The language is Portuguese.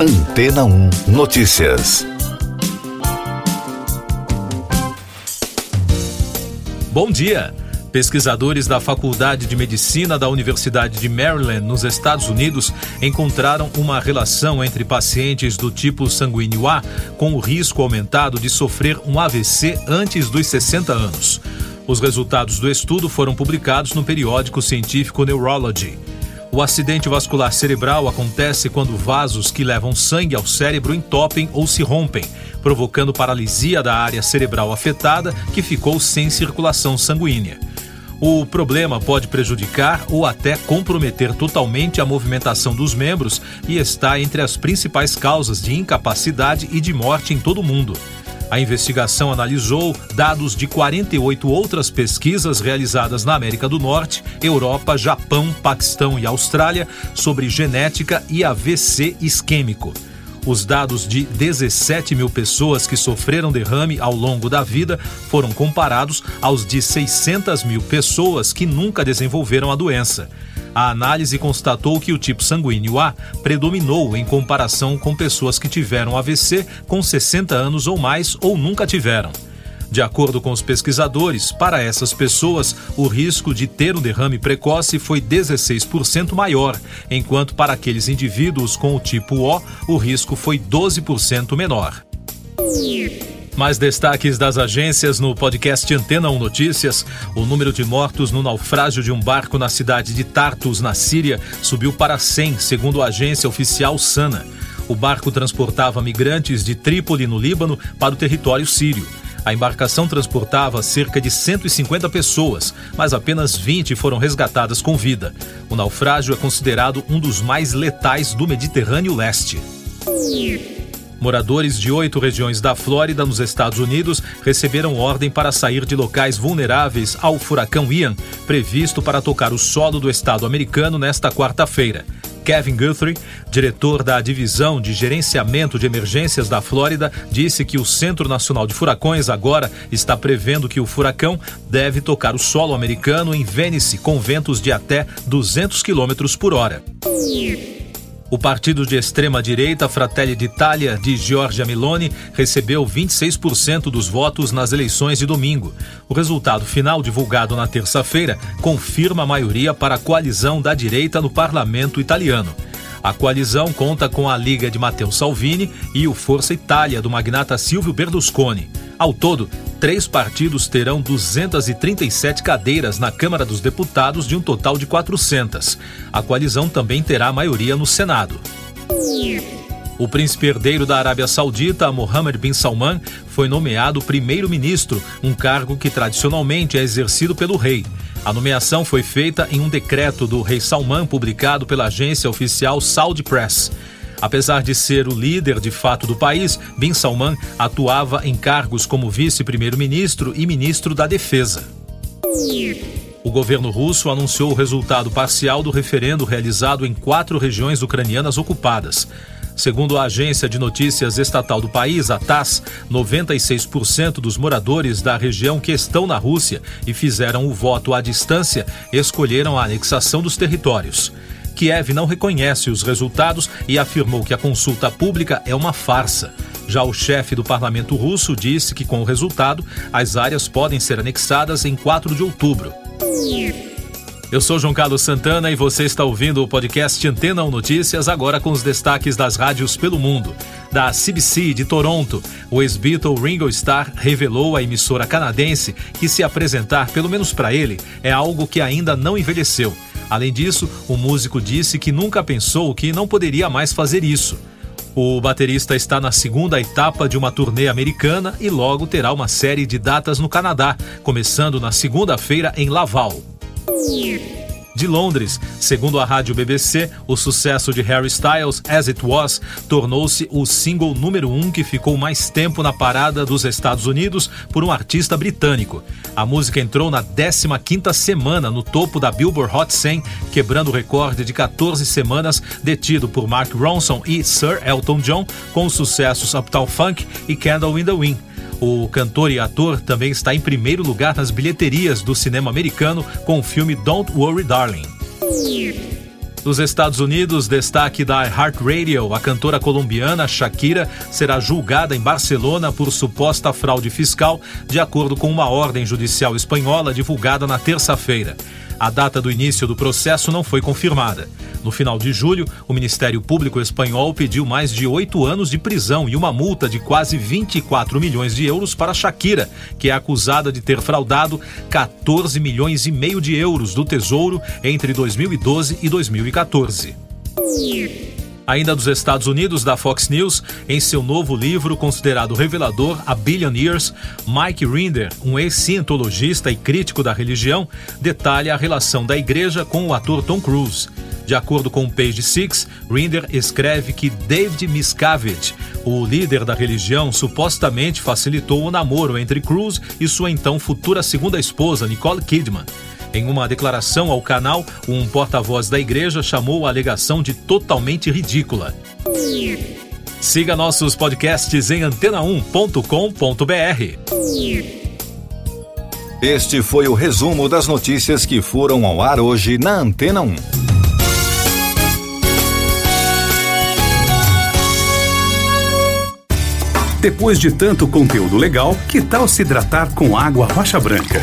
Antena 1 Notícias. Bom dia. Pesquisadores da Faculdade de Medicina da Universidade de Maryland, nos Estados Unidos, encontraram uma relação entre pacientes do tipo sanguíneo A com o risco aumentado de sofrer um AVC antes dos 60 anos. Os resultados do estudo foram publicados no periódico científico Neurology. O acidente vascular cerebral acontece quando vasos que levam sangue ao cérebro entopem ou se rompem, provocando paralisia da área cerebral afetada que ficou sem circulação sanguínea. O problema pode prejudicar ou até comprometer totalmente a movimentação dos membros e está entre as principais causas de incapacidade e de morte em todo o mundo. A investigação analisou dados de 48 outras pesquisas realizadas na América do Norte, Europa, Japão, Paquistão e Austrália sobre genética e AVC isquêmico. Os dados de 17 mil pessoas que sofreram derrame ao longo da vida foram comparados aos de 600 mil pessoas que nunca desenvolveram a doença. A análise constatou que o tipo sanguíneo A predominou em comparação com pessoas que tiveram AVC com 60 anos ou mais ou nunca tiveram. De acordo com os pesquisadores, para essas pessoas, o risco de ter um derrame precoce foi 16% maior, enquanto para aqueles indivíduos com o tipo O, o risco foi 12% menor. Mais destaques das agências no podcast Antena 1 Notícias. O número de mortos no naufrágio de um barco na cidade de Tartus, na Síria, subiu para 100, segundo a agência oficial SANA. O barco transportava migrantes de Trípoli, no Líbano, para o território sírio. A embarcação transportava cerca de 150 pessoas, mas apenas 20 foram resgatadas com vida. O naufrágio é considerado um dos mais letais do Mediterrâneo Leste. Moradores de oito regiões da Flórida, nos Estados Unidos, receberam ordem para sair de locais vulneráveis ao furacão Ian, previsto para tocar o solo do estado americano nesta quarta-feira. Kevin Guthrie, diretor da Divisão de Gerenciamento de Emergências da Flórida, disse que o Centro Nacional de Furacões agora está prevendo que o furacão deve tocar o solo americano em Venice com ventos de até 200 km por hora. O partido de extrema-direita Fratelli d'Italia de Giorgia Meloni recebeu 26% dos votos nas eleições de domingo. O resultado final, divulgado na terça-feira, confirma a maioria para a coalizão da direita no parlamento italiano. A coalizão conta com a Liga de Matteo Salvini e o Força Itália do magnata Silvio Berlusconi. Ao todo, três partidos terão 237 cadeiras na Câmara dos Deputados de um total de 400. A coalizão também terá maioria no Senado. O príncipe herdeiro da Arábia Saudita, Mohammed bin Salman, foi nomeado primeiro-ministro, um cargo que tradicionalmente é exercido pelo rei. A nomeação foi feita em um decreto do rei Salman publicado pela agência oficial Saudi Press. Apesar de ser o líder de fato do país, Bin Salman atuava em cargos como vice-primeiro-ministro e ministro da Defesa. O governo russo anunciou o resultado parcial do referendo realizado em quatro regiões ucranianas ocupadas. Segundo a agência de notícias estatal do país, a TASS, 96% dos moradores da região que estão na Rússia e fizeram o voto à distância escolheram a anexação dos territórios. Kiev não reconhece os resultados e afirmou que a consulta pública é uma farsa. Já o chefe do parlamento russo disse que, com o resultado, as áreas podem ser anexadas em 4 de outubro. Eu sou João Carlos Santana e você está ouvindo o podcast Antena 1 Notícias, agora com os destaques das rádios pelo mundo. Da CBC de Toronto, o ex-Beatle Ringo Starr revelou à emissora canadense que se apresentar, pelo menos para ele, é algo que ainda não envelheceu. Além disso, o músico disse que nunca pensou que não poderia mais fazer isso. O baterista está na segunda etapa de uma turnê americana e logo terá uma série de datas no Canadá, começando na segunda-feira em Laval de Londres. Segundo a rádio BBC, o sucesso de Harry Styles, As It Was, tornou-se o single número um que ficou mais tempo na parada dos Estados Unidos por um artista britânico. A música entrou na 15ª semana no topo da Billboard Hot 100, quebrando o recorde de 14 semanas detido por Mark Ronson e Sir Elton John com os sucessos Uptown Funk e Candle in the Wind. O cantor e ator também está em primeiro lugar nas bilheterias do cinema americano com o filme Don't Worry Darling. Dos Estados Unidos, destaque da iHeartRadio, a cantora colombiana Shakira será julgada em Barcelona por suposta fraude fiscal, de acordo com uma ordem judicial espanhola divulgada na terça-feira. A data do início do processo não foi confirmada. No final de julho, o Ministério Público Espanhol pediu mais de oito anos de prisão e uma multa de quase 24 milhões de euros para Shakira, que é acusada de ter fraudado 14 milhões e meio de euros do Tesouro entre 2012 e 2014. Ainda dos Estados Unidos, da Fox News, em seu novo livro considerado revelador, A Billion Years, Mike Rinder, um ex-cientologista e crítico da religião, detalha a relação da igreja com o ator Tom Cruise. De acordo com o Page Six, Rinder escreve que David Miscavige, o líder da religião, supostamente facilitou o namoro entre Cruise e sua então futura segunda esposa, Nicole Kidman. Em uma declaração ao canal, um porta-voz da igreja chamou a alegação de totalmente ridícula. Siga nossos podcasts em antena1.com.br. Este foi o resumo das notícias que foram ao ar hoje na Antena 1. Depois de tanto conteúdo legal, que tal se hidratar com água rocha branca?